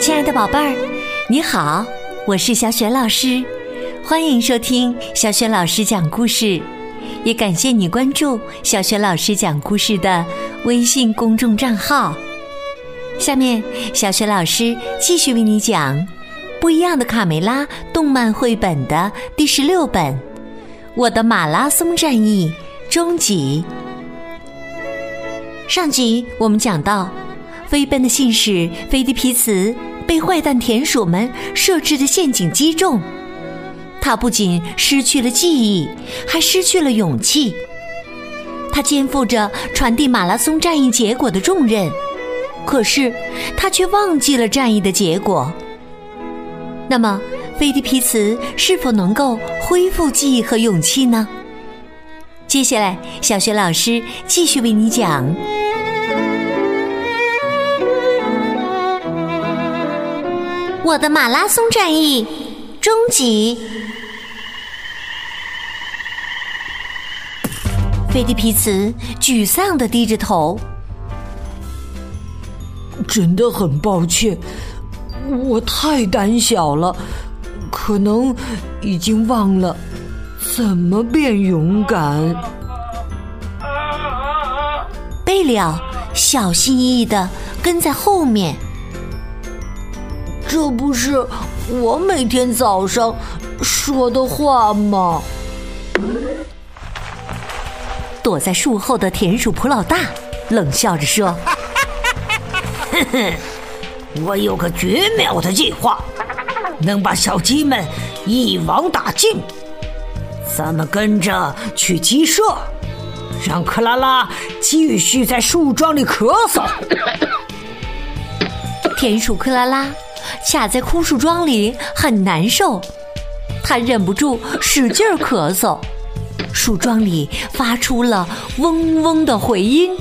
亲爱的宝贝儿，你好，我是小雪老师，欢迎收听小雪老师讲故事，也感谢你关注小雪老师讲故事的微信公众账号。下面，小雪老师继续为你讲《不一样的卡梅拉》动漫绘本的第十六本《我的马拉松战役终极》。上集我们讲到，飞奔的信使菲迪皮茨被坏蛋田鼠们设置的陷阱击中，他不仅失去了记忆，还失去了勇气。他肩负着传递马拉松战役结果的重任。可是，他却忘记了战役的结果。那么，菲迪皮茨是否能够恢复记忆和勇气呢？接下来，小学老师继续为你讲《我的马拉松战役终极》。菲迪皮茨沮丧地低着头。真的很抱歉，我太胆小了，可能已经忘了怎么变勇敢。贝利奥小心翼翼的跟在后面。这不是我每天早上说的话吗？躲在树后的田鼠普老大冷笑着说。哼哼，我有个绝妙的计划，能把小鸡们一网打尽。咱们跟着去鸡舍，让克拉拉继续在树桩里咳嗽。田鼠克拉拉卡在枯树桩里很难受，他忍不住使劲咳嗽，树桩里发出了嗡嗡的回音。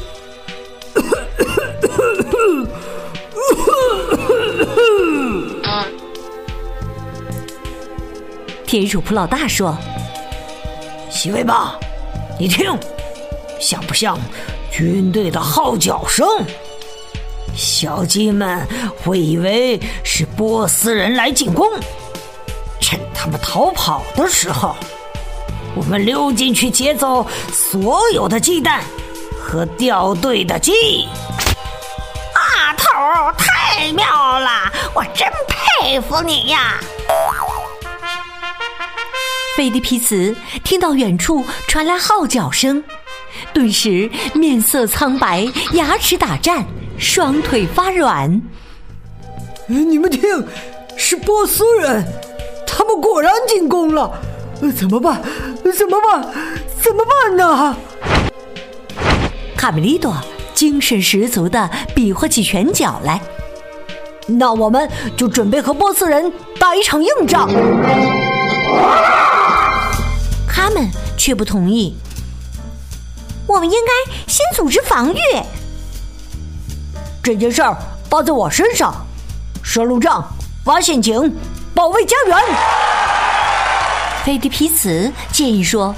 田鼠普老大说：“西维巴，你听，像不像军队的号角声？小鸡们会以为是波斯人来进攻，趁他们逃跑的时候，我们溜进去劫走所有的鸡蛋和掉队的鸡。啊，头太妙了，我真佩服你呀！”菲迪皮茨听到远处传来号角声，顿时面色苍白，牙齿打颤，双腿发软。你们听，是波斯人，他们果然进攻了！怎么办？怎么办？怎么办呢？卡梅利多精神十足的比划起拳脚来。那我们就准备和波斯人打一场硬仗。他们却不同意。我们应该先组织防御。这件事儿包在我身上，设路障、挖陷阱、保卫家园。菲迪皮茨建议说：“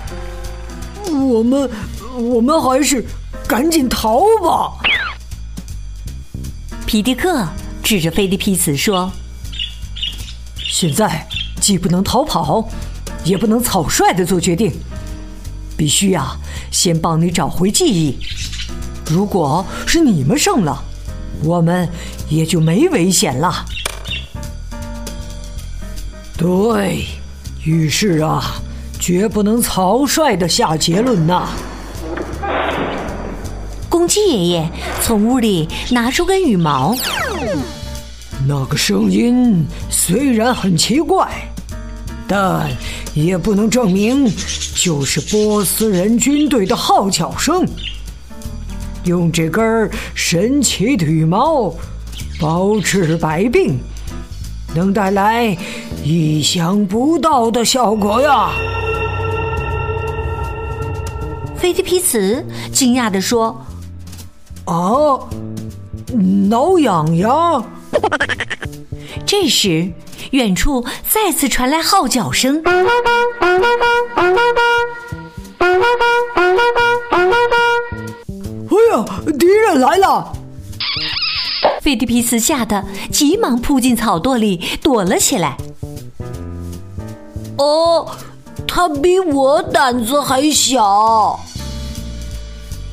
我们，我们还是赶紧逃吧。”皮迪克指着菲迪皮茨说：“现在既不能逃跑。”也不能草率的做决定，必须呀，先帮你找回记忆。如果是你们胜了，我们也就没危险了。对于是啊，绝不能草率的下结论呐。公鸡爷爷从屋里拿出根羽毛，那个声音虽然很奇怪。但也不能证明就是波斯人军队的号角声。用这根神奇的羽毛包治百病，能带来意想不到的效果呀！菲迪皮茨惊讶地说：“啊，挠痒痒。”这时。远处再次传来号角声。来了！菲迪皮斯吓得急忙扑进草垛里躲了起来。哦，他比我胆子还小。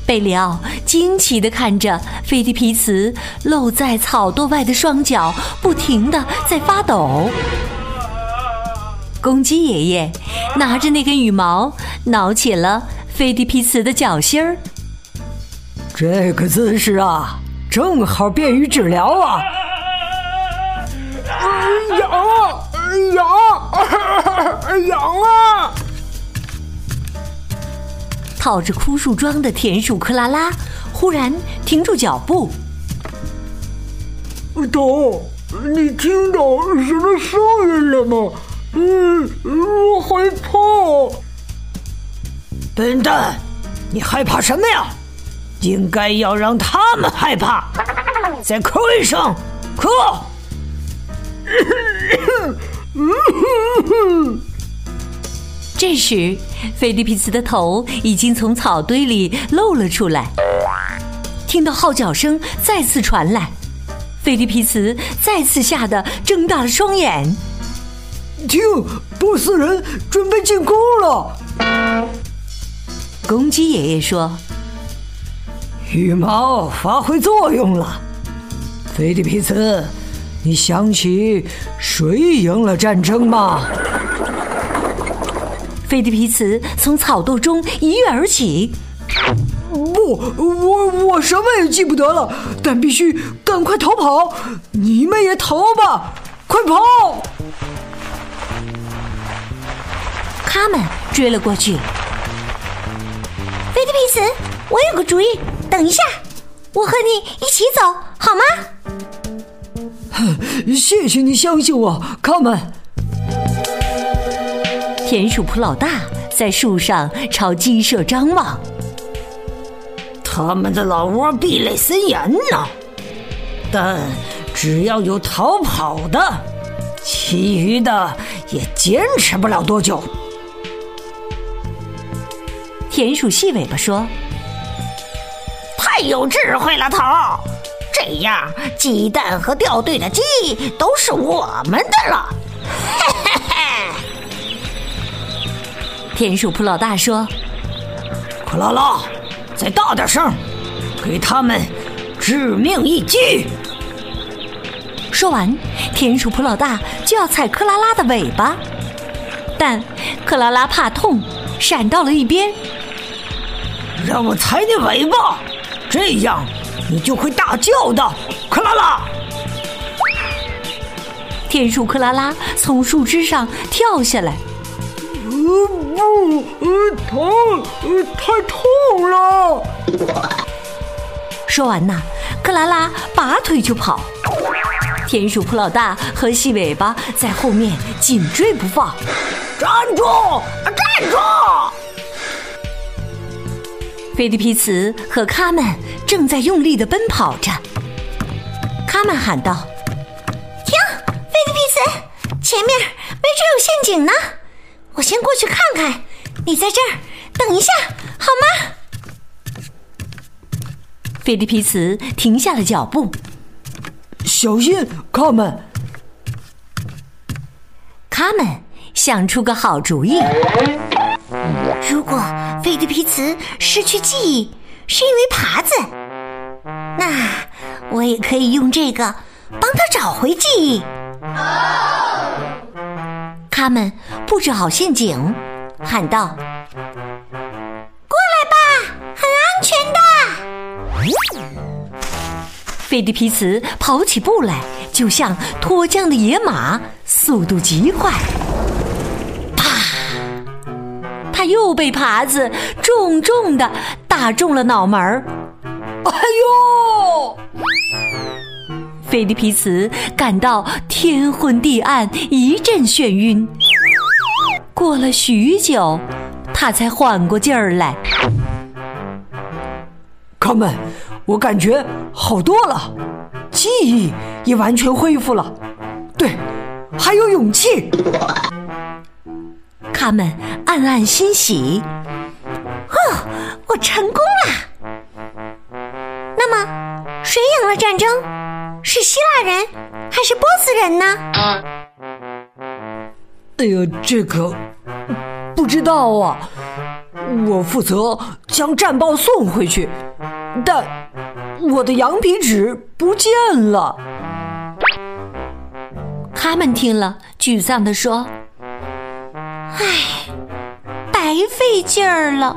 贝里奥惊奇地看着菲迪皮茨露在草垛外的双脚，不停的在发抖。公鸡爷爷拿着那根羽毛挠起了菲迪皮茨的脚心儿。这个姿势啊，正好便于治疗啊！痒，痒，痒啊！套着枯树桩的田鼠克拉拉忽然停住脚步。头，你听到什么声音了吗？嗯，我害怕。笨蛋，你害怕什么呀？应该要让他们害怕。再哭一声，哭。这时，菲利皮斯的头已经从草堆里露了出来。听到号角声再次传来，菲利皮斯再次吓得睁大了双眼。听，波斯人准备进攻了。公鸡爷爷说：“羽毛发挥作用了，菲利皮斯，你想起谁赢了战争吗？”菲利皮茨从草垛中一跃而起。不，我我什么也记不得了，但必须赶快逃跑！你们也逃吧，快跑！他们追了过去。菲利皮茨，我有个主意，等一下，我和你一起走，好吗？谢谢你相信我，卡门。田鼠普老大在树上朝鸡舍张望，他们的老窝壁垒森严呢，但只要有逃跑的，其余的也坚持不了多久。田鼠细尾巴说：“太有智慧了，头！这样鸡蛋和掉队的鸡都是我们的了。”田鼠普老大说：“克拉拉，再大点声，给他们致命一击！”说完，田鼠普老大就要踩克拉拉的尾巴，但克拉拉怕痛，闪到了一边。让我踩你尾巴，这样你就会大叫的，克拉拉！田鼠克拉拉从树枝上跳下来。不，呃，疼，呃，太痛了！说完呐，克拉拉拔腿就跑，田鼠普老大和细尾巴在后面紧追不放。站住！站住！菲迪皮茨和卡门正在用力的奔跑着。卡门喊道：“停，菲迪皮茨，前面没准有陷阱呢。”我先过去看看，你在这儿等一下好吗？菲利皮茨停下了脚步，小心，卡门！卡门想出个好主意：如果菲迪皮茨失去记忆是因为耙子，那我也可以用这个帮他找回记忆。他们布置好陷阱，喊道：“过来吧，很安全的。”菲迪皮茨跑起步来，就像脱缰的野马，速度极快。又被耙子重重的打中了脑门儿。哎呦！菲迪皮茨感到天昏地暗，一阵眩晕。过了许久，他才缓过劲儿来。哥们，我感觉好多了，记忆也完全恢复了。对，还有勇气。卡门暗暗欣喜。哦，我成功了。那么，谁赢了战争？是希腊人还是波斯人呢？哎呀，这个不知道啊。我负责将战报送回去，但我的羊皮纸不见了。他们听了，沮丧地说：“唉，白费劲儿了。”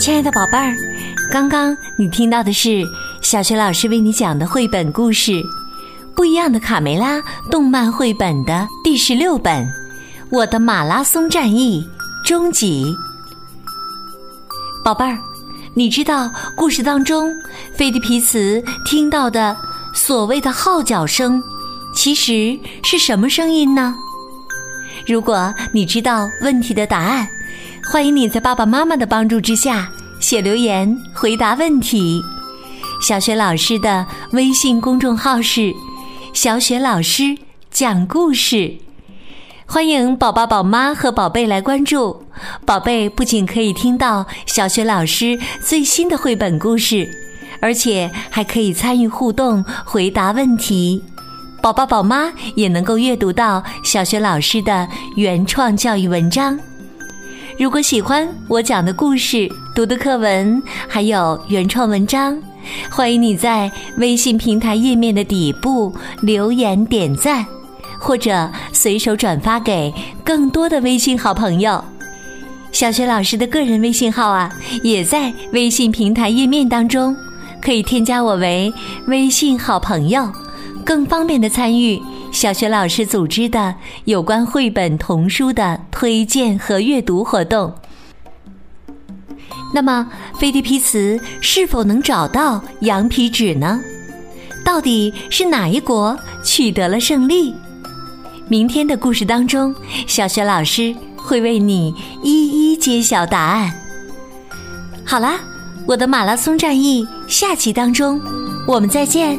亲爱的宝贝儿，刚刚你听到的是小学老师为你讲的绘本故事《不一样的卡梅拉》动漫绘本的第十六本《我的马拉松战役终极》。宝贝儿，你知道故事当中菲迪皮茨听到的所谓的号角声，其实是什么声音呢？如果你知道问题的答案，欢迎你在爸爸妈妈的帮助之下写留言回答问题。小雪老师的微信公众号是“小雪老师讲故事”，欢迎宝宝、宝妈和宝贝来关注。宝贝不仅可以听到小雪老师最新的绘本故事，而且还可以参与互动、回答问题。宝宝、宝妈也能够阅读到小学老师的原创教育文章。如果喜欢我讲的故事、读的课文，还有原创文章，欢迎你在微信平台页面的底部留言点赞，或者随手转发给更多的微信好朋友。小学老师的个人微信号啊，也在微信平台页面当中，可以添加我为微信好朋友，更方便的参与。小学老师组织的有关绘本童书的推荐和阅读活动。那么，菲迪皮茨是否能找到羊皮纸呢？到底是哪一国取得了胜利？明天的故事当中，小雪老师会为你一一揭晓答案。好啦，我的马拉松战役下期当中，我们再见。